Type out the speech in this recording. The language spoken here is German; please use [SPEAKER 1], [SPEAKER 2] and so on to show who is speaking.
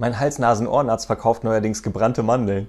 [SPEAKER 1] Mein Hals-Nasen-Ohrenarzt verkauft neuerdings gebrannte Mandeln.